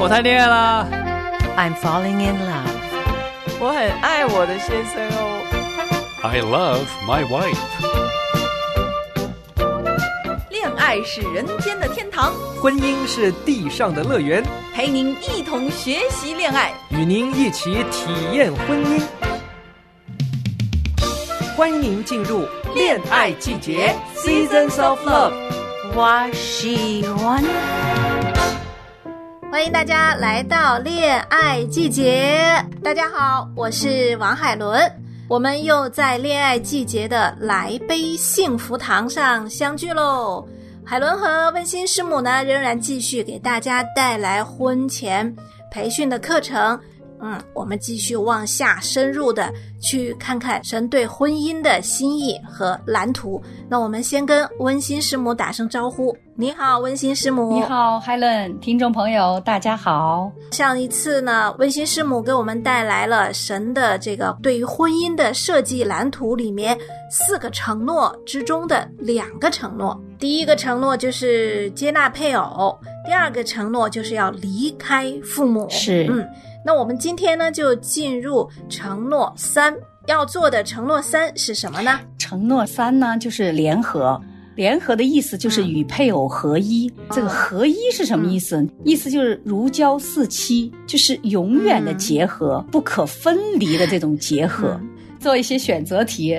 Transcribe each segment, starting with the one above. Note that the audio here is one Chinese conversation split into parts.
我谈恋爱啦。I'm falling in love. 我很爱我的先生哦。I love my wife. 恋爱是人间的天堂，婚姻是地上的乐园，陪您一同学习恋爱。与您一起体验婚姻。欢迎您进入恋爱季节 （Seasons of Love）。我喜欢。欢迎大家来到恋爱季节。大家好，我是王海伦。我们又在恋爱季节的来杯幸福堂上相聚喽。海伦和温馨师母呢，仍然继续给大家带来婚前培训的课程。嗯，我们继续往下深入的去看看神对婚姻的心意和蓝图。那我们先跟温馨师母打声招呼。你好，温馨师母。你好，Helen，听众朋友，大家好。上一次呢，温馨师母给我们带来了神的这个对于婚姻的设计蓝图里面四个承诺之中的两个承诺。第一个承诺就是接纳配偶，第二个承诺就是要离开父母。是，嗯。那我们今天呢，就进入承诺三要做的承诺三是什么呢？承诺三呢，就是联合。联合的意思就是与配偶合一。嗯、这个合一是什么意思？嗯、意思就是如胶似漆，就是永远的结合，嗯、不可分离的这种结合。做一些选择题，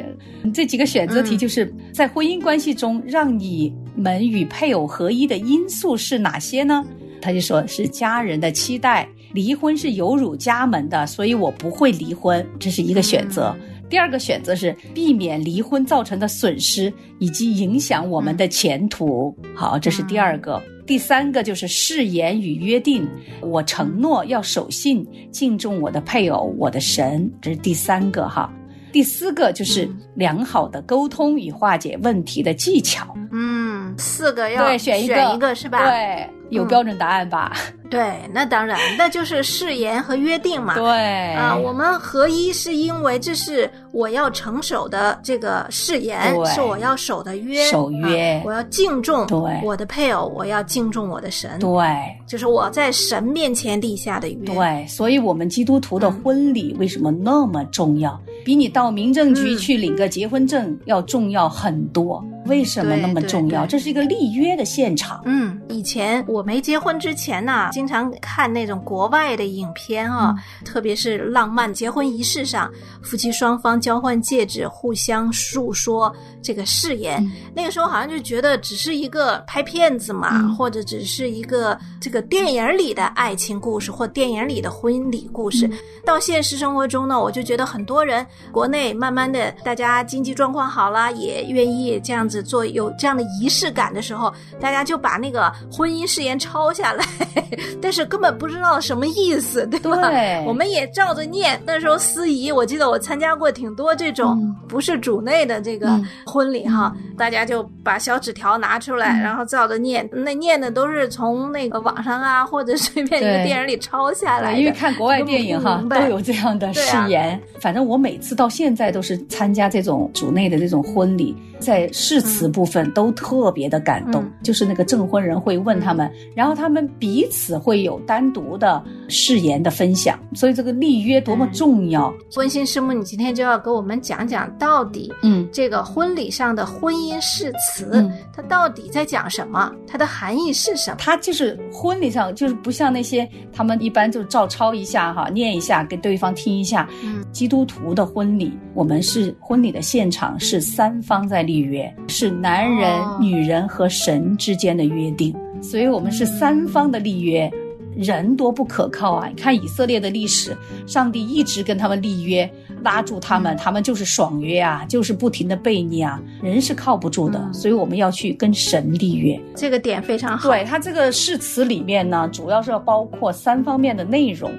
这几个选择题就是在婚姻关系中让你们与配偶合一的因素是哪些呢？他就说是家人的期待。离婚是有辱家门的，所以我不会离婚，这是一个选择。嗯、第二个选择是避免离婚造成的损失以及影响我们的前途。嗯、好，这是第二个。嗯、第三个就是誓言与约定，我承诺要守信，敬重我的配偶，我的神。这是第三个哈。第四个就是良好的沟通与化解问题的技巧。嗯，四个要对选一个，选一个是吧？对，有标准答案吧？对，那当然，那就是誓言和约定嘛。对啊，我们合一是因为这是我要承守的这个誓言，是我要守的约，守约，啊、我要敬重对我的配偶，我要敬重我的神。对，就是我在神面前立下的约。对，所以我们基督徒的婚礼为什么那么重要？嗯、比你到民政局去领个结婚证要重要很多。为什么那么重要？这是一个立约的现场。嗯，以前我没结婚之前呢，经常看那种国外的影片啊，嗯、特别是浪漫结婚仪式上，夫妻双方交换戒指，互相诉说这个誓言。嗯、那个时候好像就觉得只是一个拍片子嘛，嗯、或者只是一个这个电影里的爱情故事或电影里的婚礼故事。到现实生活中呢，我就觉得很多人国内慢慢的大家经济状况好了，也愿意这样子。做有这样的仪式感的时候，大家就把那个婚姻誓言抄下来，但是根本不知道什么意思，对吧？对，我们也照着念。那时候司仪，我记得我参加过挺多这种不是主内的这个婚礼哈，嗯、大家就把小纸条拿出来，嗯、然后照着念。那念的都是从那个网上啊，或者随便一个电影里抄下来的。因为看国外电影哈，都有这样的誓言。啊、反正我每次到现在都是参加这种主内的这种婚礼，在誓词部分都特别的感动，嗯、就是那个证婚人会问他们，嗯、然后他们彼此会有单独的誓言的分享，所以这个立约多么重要。温馨师母，你今天就要给我们讲讲到底，嗯，这个婚礼上的婚姻誓词，嗯、它到底在讲什么？它的含义是什么？它就是婚礼上，就是不像那些他们一般就照抄一下哈，念一下给对方听一下。嗯，基督徒的婚礼，我们是婚礼的现场是三方在立约，是男人。哦女人和神之间的约定，所以我们是三方的立约。人多不可靠啊！你看以色列的历史，上帝一直跟他们立约，拉住他们，他们就是爽约啊，就是不停的背逆啊。人是靠不住的，嗯、所以我们要去跟神立约。这个点非常好。对他这个誓词里面呢，主要是要包括三方面的内容。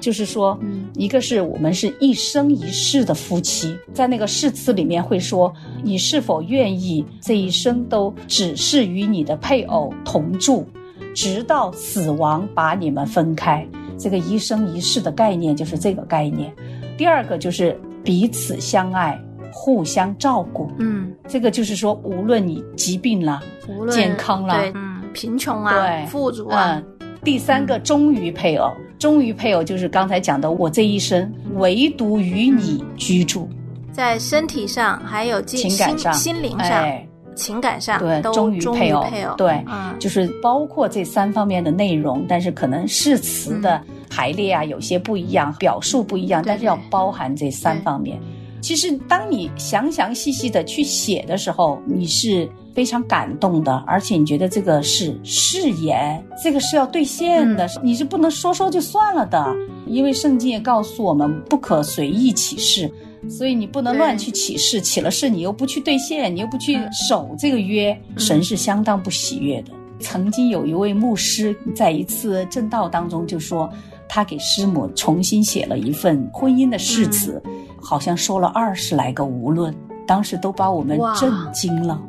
就是说，嗯，一个是我们是一生一世的夫妻，在那个誓词里面会说，你是否愿意这一生都只是与你的配偶同住，直到死亡把你们分开。这个一生一世的概念就是这个概念。第二个就是彼此相爱，互相照顾。嗯，这个就是说，无论你疾病了、无论健康了，对，嗯，贫穷啊，对富足啊，嗯，第三个忠于配偶，忠于配偶就是刚才讲的，我这一生唯独与你居住，在身体上还有精情感上、心心灵上、哎。情感上对，都忠于配偶，配偶，对，嗯。就是包括这三方面的内容，但是可能誓词嗯。的排列啊，有些不一样，表述不一样，但是要包含这三方面。其实，当你详详细细的去写的时候，你是非常感动的，而且你觉得这个是誓言，这个是要兑现嗯的，你是不能说说就算了的，因为圣经也告诉我们不可随意起誓。所以你不能乱去起誓，起了誓你又不去兑现，你又不去嗯守这个约，神是相当不喜悦的。曾经有一位牧师在一次正道当中就说，他给师母重新写了一份婚姻的誓词，好像说了二十来个无论，当时都把我们震惊了。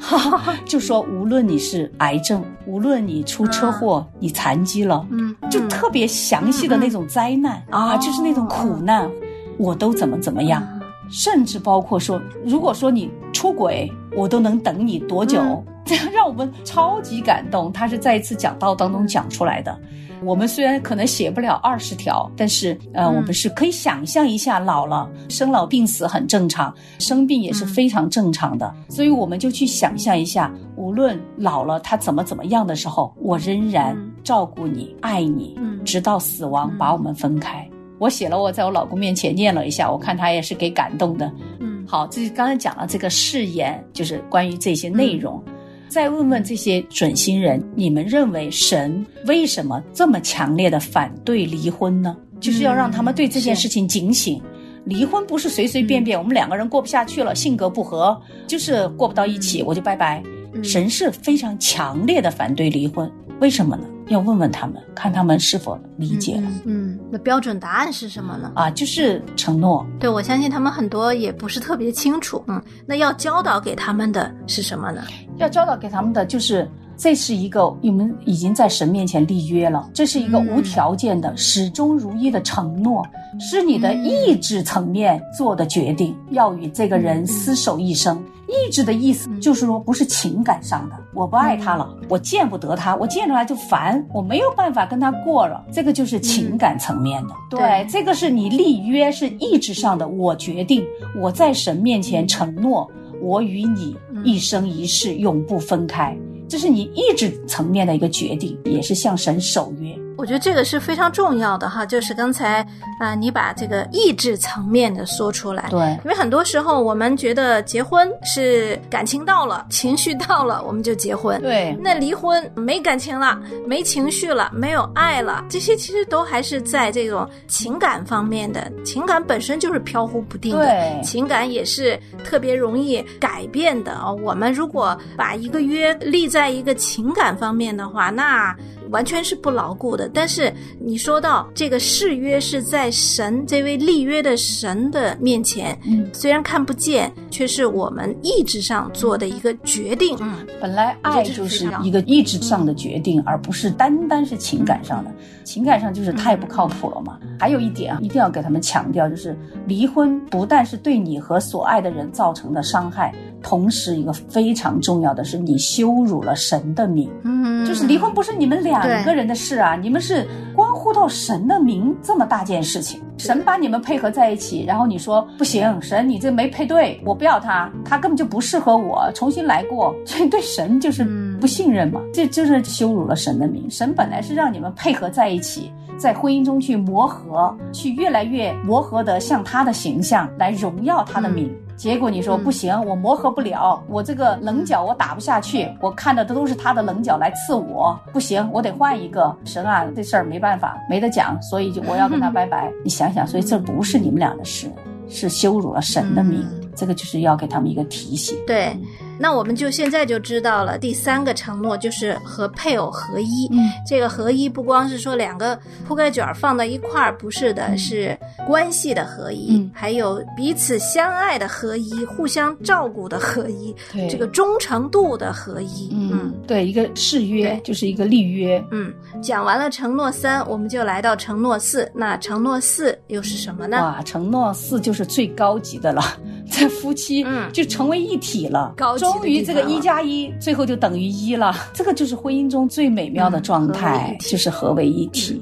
哈哈，就说无论你是癌症，无论你出车祸，你残疾了，嗯，嗯。就特别详细的那种灾难、啊，哦就是那种苦难，我都怎么怎么样，甚至包括说，如果说你出轨，我都能等你多久，嗯。这样让我们超级感动。他是在一次讲道当中讲出来的。我们虽然可能写不了二十条，但是呃，嗯我们是可以想象一下，老了生老病死很正常，生病也是非常正常的，所以我们就去想象一下，无论老了他怎么怎么样的时候，我仍然嗯。照顾你、爱你，嗯。直到死亡嗯把我们分开。我写了，我在我老公面前念了一下，我看他也是给感动的。嗯。好，这是刚才讲了这个誓言，就是关于这些内容。再问问这些准新人，你们认为神为什么这么强烈的反对离婚呢？就是要让他们对这件事情警醒。离婚不是随随便便，我们两个人过不下去了，性格不合，就是过不到一起，我就拜拜。神是非常强烈的反对离婚，为什么呢？要问问他们，看他们是否理解了。嗯嗯，那标准答案是什么呢？啊，就是承诺，对，我相信他们很多也不是特别清楚。嗯，那要教导给他们的是什么呢？要教导给他们的就是，这是一个你们已经在神面前立约了，这是一个无条件的、始终如一的承诺，是你的意志层面做的决定，要与这个人厮守一生。意志的意思就是说，不是情感上的，我不爱他了，我见不得他，我见着他就烦，我没有办法跟他过了，这个就是情感层面的。对，对。这个是你立约是意志上的，我决定，我在神面前承诺，我与你一生一世永不分开，这是你意志层面的一个决定，也是向神守约。我觉得这个是非常重要的哈，就是刚才啊、呃你把这个意志层面的说出来。对因为很多时候我们觉得结婚是感情到了、情绪到了，我们就结婚。对那离婚没感情了，没情绪了，没有爱了，这些其实都还是在这种情感方面的。情感本身就是飘忽不定的，对情感也是特别容易改变的啊、我们如果把一个约立在一个情感方面的话，那完全是不牢固的。但是你说到这个誓约是在神这位立约的神的面前，嗯，虽然看不见，却是我们意志上做的一个决定。嗯，本来爱就是一个意志上的决定，而不是单单是情感上的。情感上就是太不靠谱了嘛。还有一点啊，一定要给他们强调，就是离婚不但是对你和所爱的人造成的伤害，同时一个非常重要的是，你羞辱了神的名。嗯，就是离婚不是你们两个人的事啊，你们是关乎到神的名这么大件事情。神把你们配合在一起，然后你说不行，神你这没配对，我不要他，他根本就不适合我，重新来过。这对神就是不信任嘛，这就是羞辱了神的名。神本来是让你们配合在一起，在婚姻中去磨合，去越来越磨合的像他的形象来荣耀他的名。结果你说不行，我磨合不了，我这个棱角我打不下去，我看的都是他的棱角来刺我，不行，我得换一个。神啊，这事儿没办法，没得讲，所以就我要跟他 拜拜。你想想，所以这不是你们俩的事，是羞辱了神的名，这个就是要给他们一个提醒。对，那我们就现在就知道了，第三个承诺就是和配偶合一。嗯，这个合一不光是说两个铺盖卷儿放到一块儿，不是的，是关系的合一，嗯还有彼此相爱的合一，互相照顾的合一，对这个忠诚度的合一。嗯，对，一个誓约就是一个立约。嗯，讲完了承诺三，我们就来到承诺四。那承诺四又是什么呢？哇，承诺四就是最高级的了。在夫妻嗯就成为一体了。高终于这个一加一最后就等于一了。这个就是婚姻中最美妙的状态就是合为一体。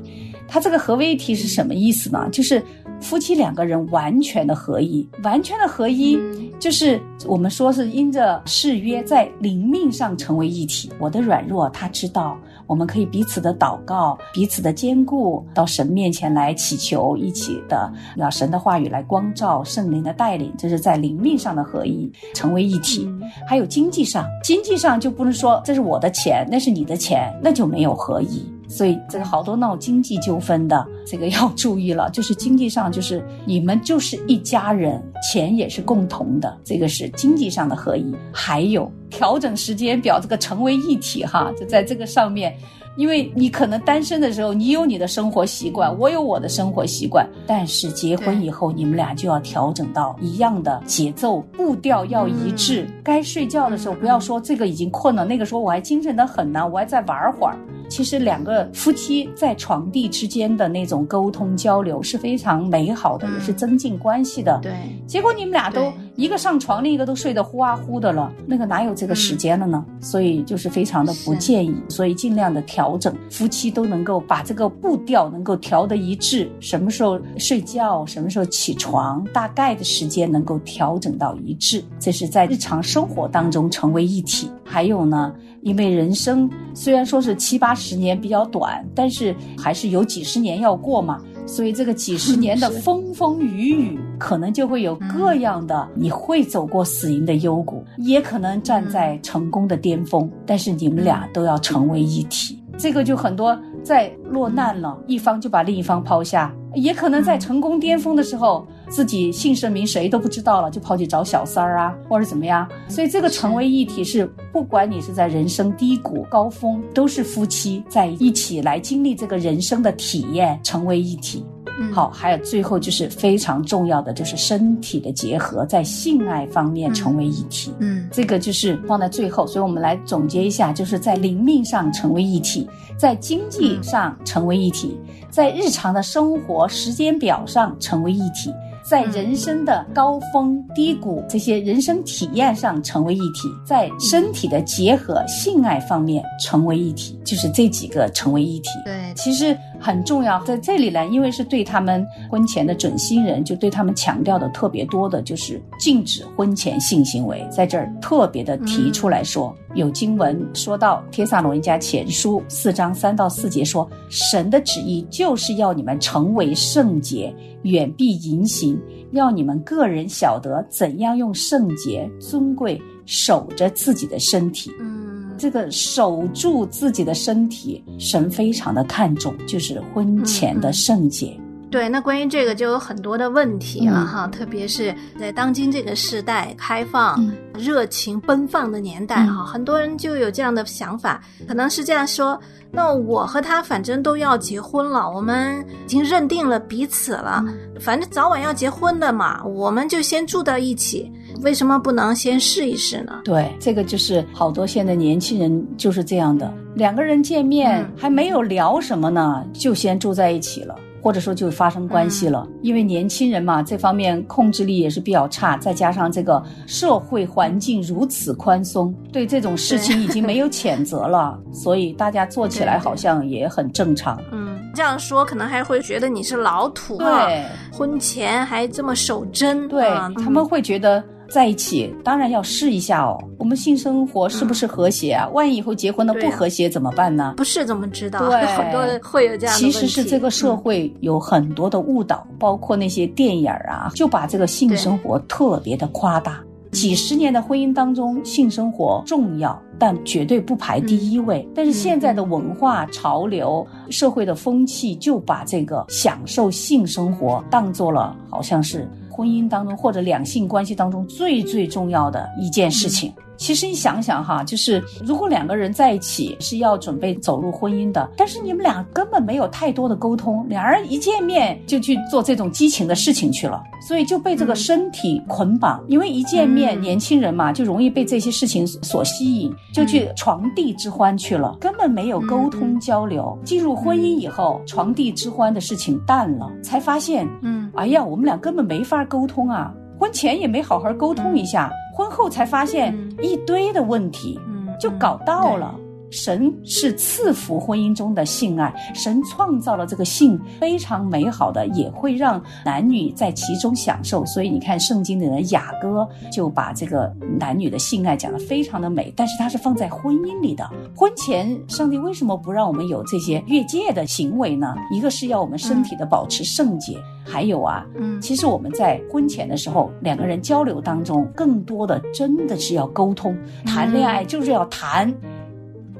它这个合为一体是什么意思呢？就是夫妻两个人完全的合一，完全的合一，嗯就是我们说是因着誓约在灵命上成为一体。我的软弱他知道，我们可以彼此的祷告，彼此的兼顾，到神面前来祈求，一起的让神的话语来光照，圣灵的带领，这是在灵命上的合一，成为一体。还有经济上，经济上就不能说这是我的钱，那是你的钱，那就没有合一。所以这个好多闹经济纠纷的，这个要注意了。就是经济上，就是你们就是一家人，钱也是共同的，这个是经济上的合一。还有调整时间表，这个成为一体哈，就在这个上面。因为你可能单身的时候，你有你的生活习惯，我有我的生活习惯，但是结婚以后，你们俩就要调整到一样的节奏，步调要一致。该睡觉的时候，不要说这个已经困了，那个时候我还精神的很呢，我还再玩会儿。其实两个夫妻在床地之间的那种沟通交流是非常美好的，也是增进关系的。对，结果你们俩都一个上床，另一个都睡得呼啊呼的了，那个哪有这个时间了呢？所以就是非常的不建议，所以尽量的调整，夫妻都能够把这个步调能够调得一致，什么时候睡觉，什么时候起床，大概的时间能够调整到一致，这是在日常生活当中成为一体。还有呢，因为人生虽然说是七八十年比较短，但是还是有几十年要过嘛。所以这个几十 年的风风雨雨，可能就会有各样的，你会走过死荫的幽谷，也可能站在成功的巅峰，但是你们俩都要成为一体。这个就很多在落难了，一方就把另一方抛下，也可能在成功巅峰的时候，自己姓甚名谁都不知道了，就跑去找小三儿啊，或者怎么样。所以这个成为一体是，不管你是在人生低谷、高峰，都是夫妻在一起来经历这个人生的体验，成为一体。好，还有最后就是非常重要的，就是身体的结合，在性爱方面成为一体。嗯。这个就是放在最后，所以我们来总结一下，就是在灵命上成为一体，在经济上成为一体，在日常的生活时间表上成为一体，在人生的高峰低谷这些人生体验上成为一体，在身体的结合性爱方面成为一体，就是这几个成为一体。对，其实很重要，在这里呢，因为是对他们婚前的准新人，就对他们强调的特别多的，就是禁止婚前性行为，在这儿特别的提出来说，有经文说到《帖撒罗尼迦前书》四章三到四节说，神的旨意就是要你们成为圣洁，远避淫行，要你们个人晓得怎样用圣洁、尊贵守着自己的身体。嗯这个守住自己的身体，神非常的看重，就是婚前的圣洁。对，那关于这个就有很多的问题了嗯。哈，特别是在当今这个时代，开放、嗯。热情奔放的年代哈，很多人就有这样的想法，可能是这样说：那我和他反正都要结婚了，我们已经认定了彼此了，嗯。反正早晚要结婚的嘛，我们就先住到一起，为什么不能先试一试呢？对，这个就是好多现在年轻人就是这样的，两个人见面嗯。还没有聊什么呢，就先住在一起了。或者说就发生关系了，因为年轻人嘛，这方面控制力也是比较差，再加上这个社会环境如此宽松，对这种事情已经没有谴责了，所以大家做起来好像也很正常。嗯，这样说可能还会觉得你是老土啊，对。婚前还这么守贞，对啊，他们会觉得在一起，当然要试一下哦，我们性生活是不是和谐啊？万一以后结婚了不和谐怎么办呢？不是怎么知道？对很多人会有这样的其。实是这个社嗯会有很多的误导，包括那些电影儿啊，就把这个性生活特别的夸大。几十年的婚姻当中，性生活重要，但绝对不排第一位。但是现在的文化潮流、社会的风气，就把这个享受性生活当做了好像是婚姻当中或者两性关系当中最最重要的一件事情。其实你想想哈，就是如果两个人在一起是要准备走入婚姻的，但是你们俩根本没有太多的沟通，两人一见面就去做这种激情的事情去了，所以就被这个身体捆绑。因为一见面，年轻人嘛就容易被这些事情所吸引，就去床地之欢去了，根本没有沟通交流。进入婚姻以后，床地之欢的事情淡了，才发现，嗯，哎呀，我们俩根本没法沟通啊。婚前也没好好沟通一下，婚后才发现嗯一堆的问题，嗯就搞到了。神是赐福婚姻中的性爱，神创造了这个性非常美好的，也会让男女在其中享受。所以你看，圣经里的雅歌就把这个男女的性爱讲得非常的美，但是它是放在婚姻里的。婚前，上帝为什么不让我们有这些越界的行为呢？一个是要我们身体的保持圣洁，还有啊，嗯其实我们在婚前的时候，两个人交流当中，更多的真的是要沟通。谈恋爱就是要谈，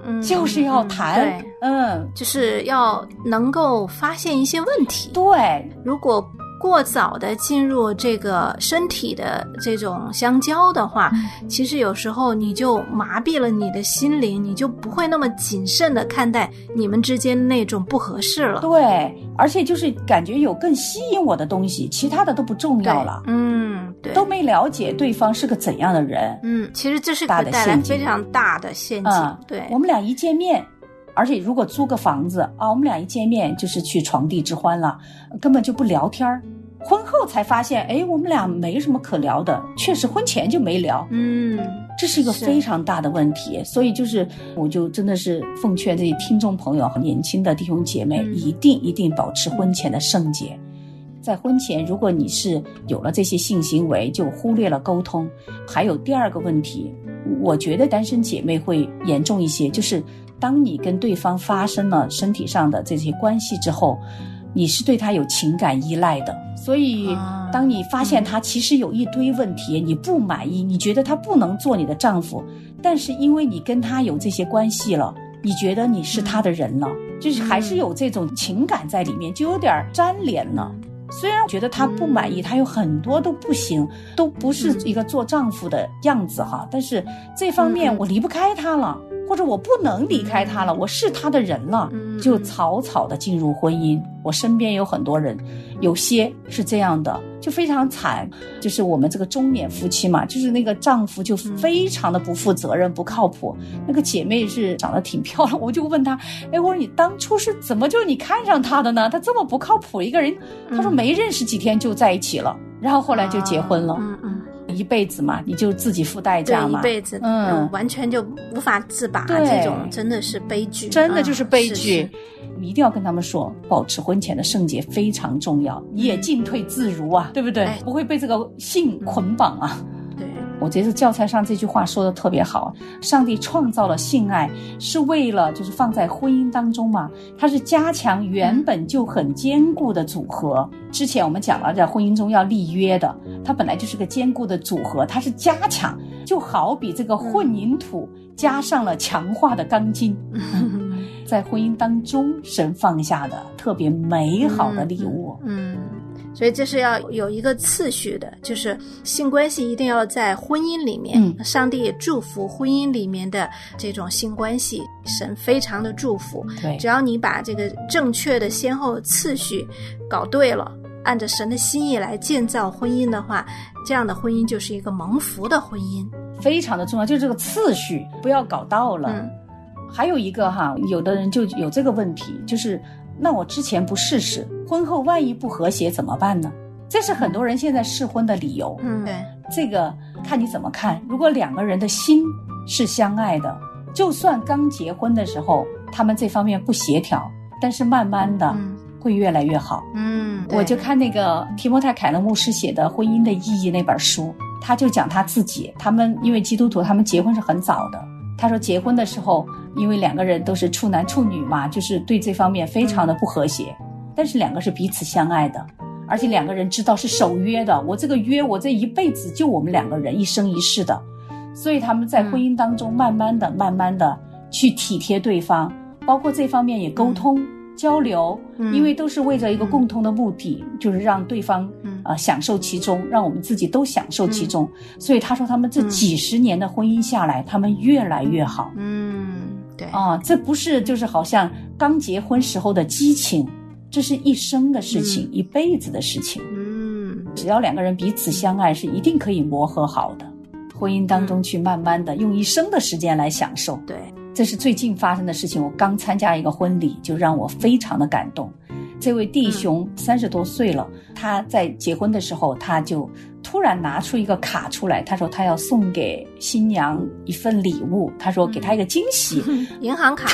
嗯。就是要嗯谈对，，嗯，就是要能够发现一些问题。对，如果过早的进入这个身体的这种相交的话，嗯。其实有时候你就麻痹了你的心灵，你就不会那么谨慎的看待你们之间那种不合适了。对，而且就是感觉有更吸引我的东西，其他的都不重要了，嗯，对，都没了解对方是个怎样的人。嗯，其实这是大会带来的陷阱非常大的陷阱。嗯，对，我们俩一见面。而且，如果租个房子啊，我们俩一见面就是去床地之欢了，根本就不聊天儿。婚后才发现，哎，我们俩没什么可聊的，确实婚前就没聊。嗯，这是一个非常大的问题，所以就是，我就真的是奉劝这些听众朋友和年轻的弟兄姐妹，嗯一定一定保持婚前的圣洁。在婚前，如果你是有了这些性行为，就忽略了沟通。还有第二个问题，我觉得单身姐妹会严重一些，就是当你跟对方发生了身体上的这些关系之后，你是对他有情感依赖的，所以啊当你发现他其实有一堆问题，你不满意，你觉得他不能做你的丈夫，但是因为你跟他有这些关系了，你觉得你是他的人了，就是还是有这种情感在里面，就有点粘连了。虽然觉得他不满意，他有很多都不行，都不是一个做丈夫的样子哈。但是这方面我离不开他了，或者我不能离开他了，我是他的人了，嗯就草草的进入婚姻。我身边有很多人，有些是这样的，就非常惨。就是我们这个中年夫妻嘛，就是那个丈夫就非常的不负责任、不靠谱。那个姐妹是长得挺漂亮，我就问她，哎，我说你当初是怎么就你看上他的呢？他这么不靠谱一个人，她说没认识几天就在一起了，然后后来就结婚了。嗯嗯，一辈子嘛，你就自己付代价，嘛，一辈子，嗯，完全就无法自拔，这种真的是悲剧，真的就是悲嗯剧。你一定要跟他们说，保持婚前的圣洁非常重要，你也进退自如啊，对不对？哎。不会被这个性捆绑啊。对，我觉得教材上这句话说的特别好，上帝创造了性爱是为了就是放在婚姻当中嘛，它是加强原本就很坚固的组合。之前我们讲了，在婚姻中要立约的，它本来就是个坚固的组合，它是加强，就好比这个混凝土加上了强化的钢筋。在婚姻当中，神放下的特别美好的礼物。嗯，所以这是要有一个次序的，就是性关系一定要在婚姻里面。嗯上帝也祝福婚姻里面的这种性关系，神非常的祝福。对只要你把这个正确的先后次序搞对了，按照神的心意来建造婚姻的话，这样的婚姻就是一个蒙福的婚姻。非常的重要，就是这个次序不要搞到了。嗯还有一个哈，有的人就有这个问题，就是那我之前不试试，婚后万一不和谐怎么办呢？这是很多人现在试婚的理由。嗯，对，这个看你怎么看。如果两个人的心是相爱的，就算刚结婚的时候他们这方面不协调，但是慢慢的嗯会越来越好。嗯，我就看那个提莫泰·凯勒牧师写的《婚姻的意义》那本书，他就讲他自己，他们因为基督徒，他们结婚是很早的。他说结婚的时候，因为两个人都是处男处女嘛，就是对这方面非常的不和谐，但是两个是彼此相爱的，而且两个人知道是守约的，我这个约我这一辈子就我们两个人一生一世的，所以他们在婚姻当中慢慢的、慢慢的去体贴对方，包括这方面也沟通。交流，嗯因为都是为着一个共同的目的，就是让对方嗯呃享受其中，让我们自己都享受其中。所以他说，他们这几十年的婚姻下来，他们越来越好嗯，对，啊！这不是就是好像刚结婚时候的激情，这是一生的事情，一辈子的事情。嗯，只要两个人彼此相爱，是一定可以磨合好的。婚姻当中去慢慢的用一生的时间来享受。对，这是最近发生的事情。我刚参加一个婚礼，就让我非常的感动。这位弟兄三十多岁了，他在结婚的时候，他就突然拿出一个卡出来，他说他要送给新娘一份礼物，他说给她一个惊喜。银行卡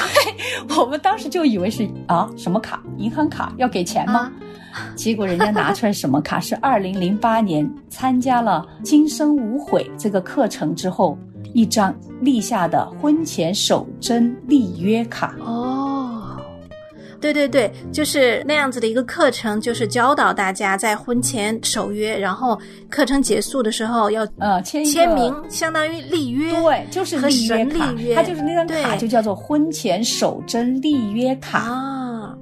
我们当时就以为是啊什么卡，银行卡要给钱吗？结果人家拿出来什么卡？是二零零八年参加了《今生无悔》这个课程之后，一张立下的婚前守贞立约卡。哦，对对对，就是那样子的一个课程，就是教导大家在婚前守约，然后课程结束的时候要呃，签签名，相当于立约。对，就是和立约卡立约，它就是那张卡就叫做婚前守贞立约卡。啊，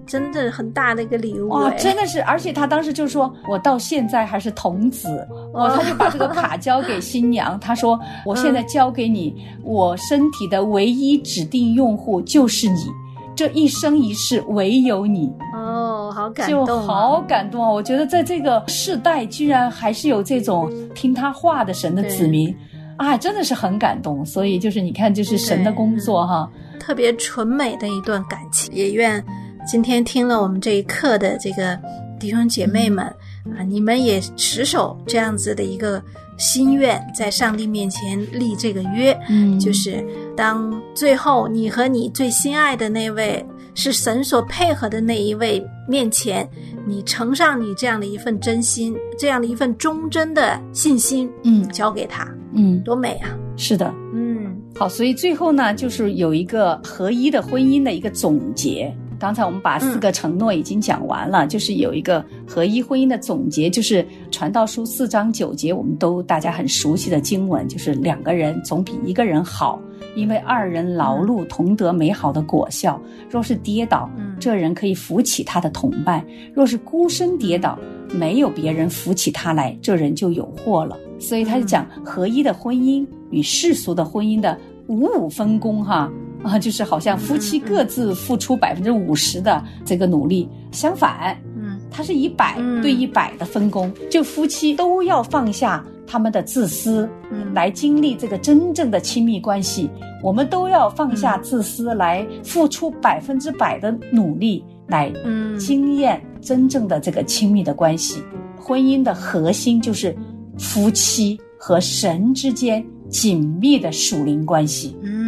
真的很大的一个礼物哇，哎真的是！而且他当时就说：“我到现在还是童子。”哦，他就把这个卡交给新娘，他说：“我现在交给你，我身体的唯一指定用户就是你，这一生一世唯有你。”哦，好感就动、啊，好感动啊！我觉得在这个世代，居然还是有这种听他话的神的子民，啊，真的是很感动。所以就是你看，就是神的工作哈，特别纯美的一段感情。也愿今天听了我们这一课的这个弟兄姐妹们、啊，你们也持守这样子的一个心愿，在上帝面前立这个约，嗯就是当最后你和你最心爱的那位是神所配合的那一位面前，你呈上你这样的一份真心，这样的一份忠贞的信心，嗯交给他，嗯，多美啊！是的。嗯好，所以最后呢，就是有一个合一的婚姻的一个总结。刚才我们把四个承诺已经讲完了，就是有一个合一婚姻的总结，就是《传道书》四章九节，我们都大家很熟悉的经文，就是两个人总比一个人好，因为二人劳碌同得美好的果效。若是跌倒，嗯。这人可以扶起他的同伴；若是孤身跌倒，没有别人扶起他来，这人就有祸了。所以他就讲合一的婚姻与世俗的婚姻的五五分工，哈。啊，就是好像夫妻各自付出百分之五十的这个努力，相反，嗯它是以百嗯对一百的分工，就夫妻都要放下他们的自私，嗯来经历这个真正的亲密关系。我们都要放下自私，来付出百分之百的努力，来嗯经验真正的这个亲密的关系。婚姻的核心就是夫妻和神之间紧密的属灵关系，嗯，嗯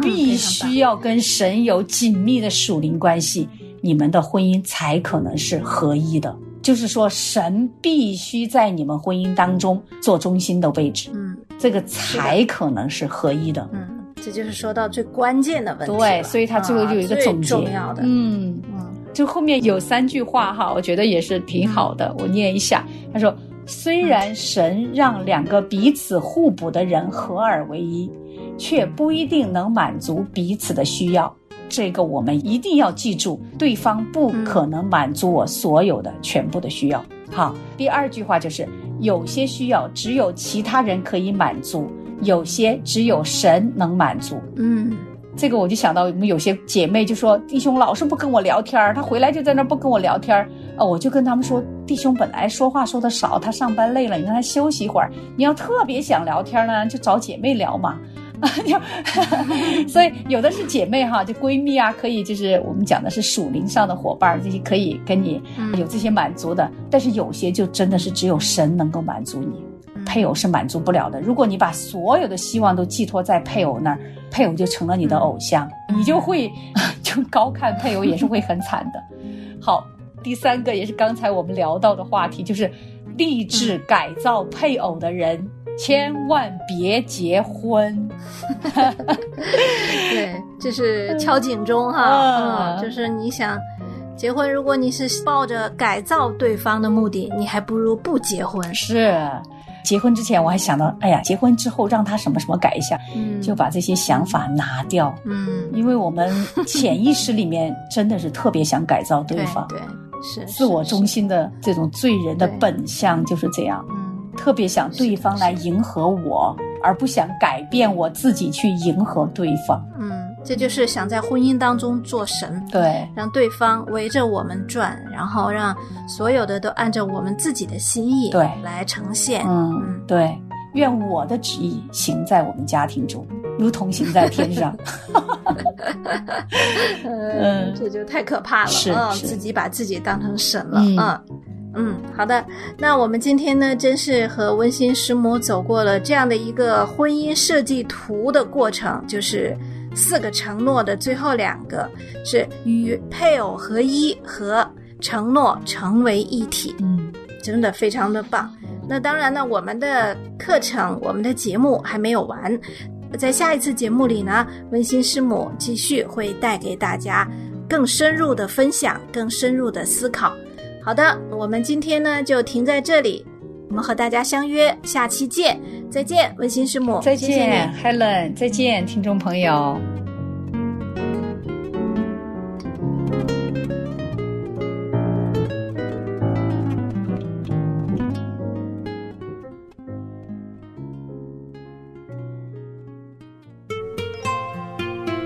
必须要跟神有紧密的属灵关系，你们的婚姻才可能是合一的。就是说，神必须在你们婚姻当中做中心的位置，嗯这个才可能是合一的。嗯，这就是说到最关键的问题。对，所以他最后就有一个啊总结，最重要的。嗯，嗯就后面有三句话哈，我觉得也是挺好的，我念一下。他说：“虽然神让两个彼此互补的人合而为一，却不一定能满足彼此的需要。这个我们一定要记住，对方不可能满足我所有的全部的需要。好，第二句话就是，有些需要只有其他人可以满足，有些只有神能满足。嗯这个我就想到我们有些姐妹就说弟兄老是不跟我聊天儿，他回来就在那儿不跟我聊天儿，呃，我就跟他们说，弟兄本来说话说的少，他上班累了，你让他休息一会儿。你要特别想聊天呢，就找姐妹聊嘛。就 所以有的是姐妹哈，就闺蜜啊，可以就是我们讲的是属灵上的伙伴儿，这些可以跟你有这些满足的。但是有些就真的是只有神能够满足你。配偶是满足不了的。如果你把所有的希望都寄托在配偶那儿，配偶就成了你的偶像，你就会 就高看配偶，也是会很惨的。好，第三个也是刚才我们聊到的话题，就是立志改造配偶的人，千万别结婚。对，这是敲警钟哈，嗯。啊，就是你想结婚，如果你是抱着改造对方的目的，你还不如不结婚。是。结婚之前我还想到，哎呀，结婚之后让他什么什么改一下，嗯。就把这些想法拿掉，嗯，因为我们潜意识里面真的是特别想改造对对方，对是自我中心的这种罪人的本相就是这样，嗯特别想对方来迎合我，而不想改变我自己去迎合对方。嗯，这就是想在婚姻当中做神，对，让对方围着我们转，然后让所有的都按照我们自己的心意对来呈现。嗯，对，愿我的旨意行在我们家庭中。如同行在天上。嗯，这就太可怕了，是自己把自己当成神了，嗯嗯嗯，好的，那我们今天呢，真是和温馨师母走过了这样的一个婚姻设计图的过程，就是四个承诺的最后两个是与配偶合一和承诺成为一体，嗯，真的非常的棒。那当然呢，我们的课程、我们的节目还没有完，在下一次节目里呢，温馨师母继续会带给大家更深入的分享、更深入的思考。好的，我们今天呢就停在这里，我们和大家相约下期见，再见，温馨师母，再谢谢见。，Helen，再见，听众朋友。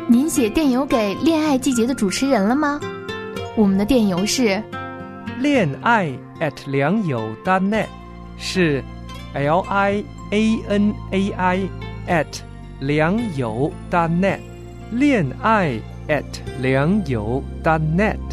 您写电邮给恋爱季节的主持人了吗？我们的电邮是恋爱 at 良友 .net 是 L I A N A I at 良友 .net 恋爱 at 良友 .net。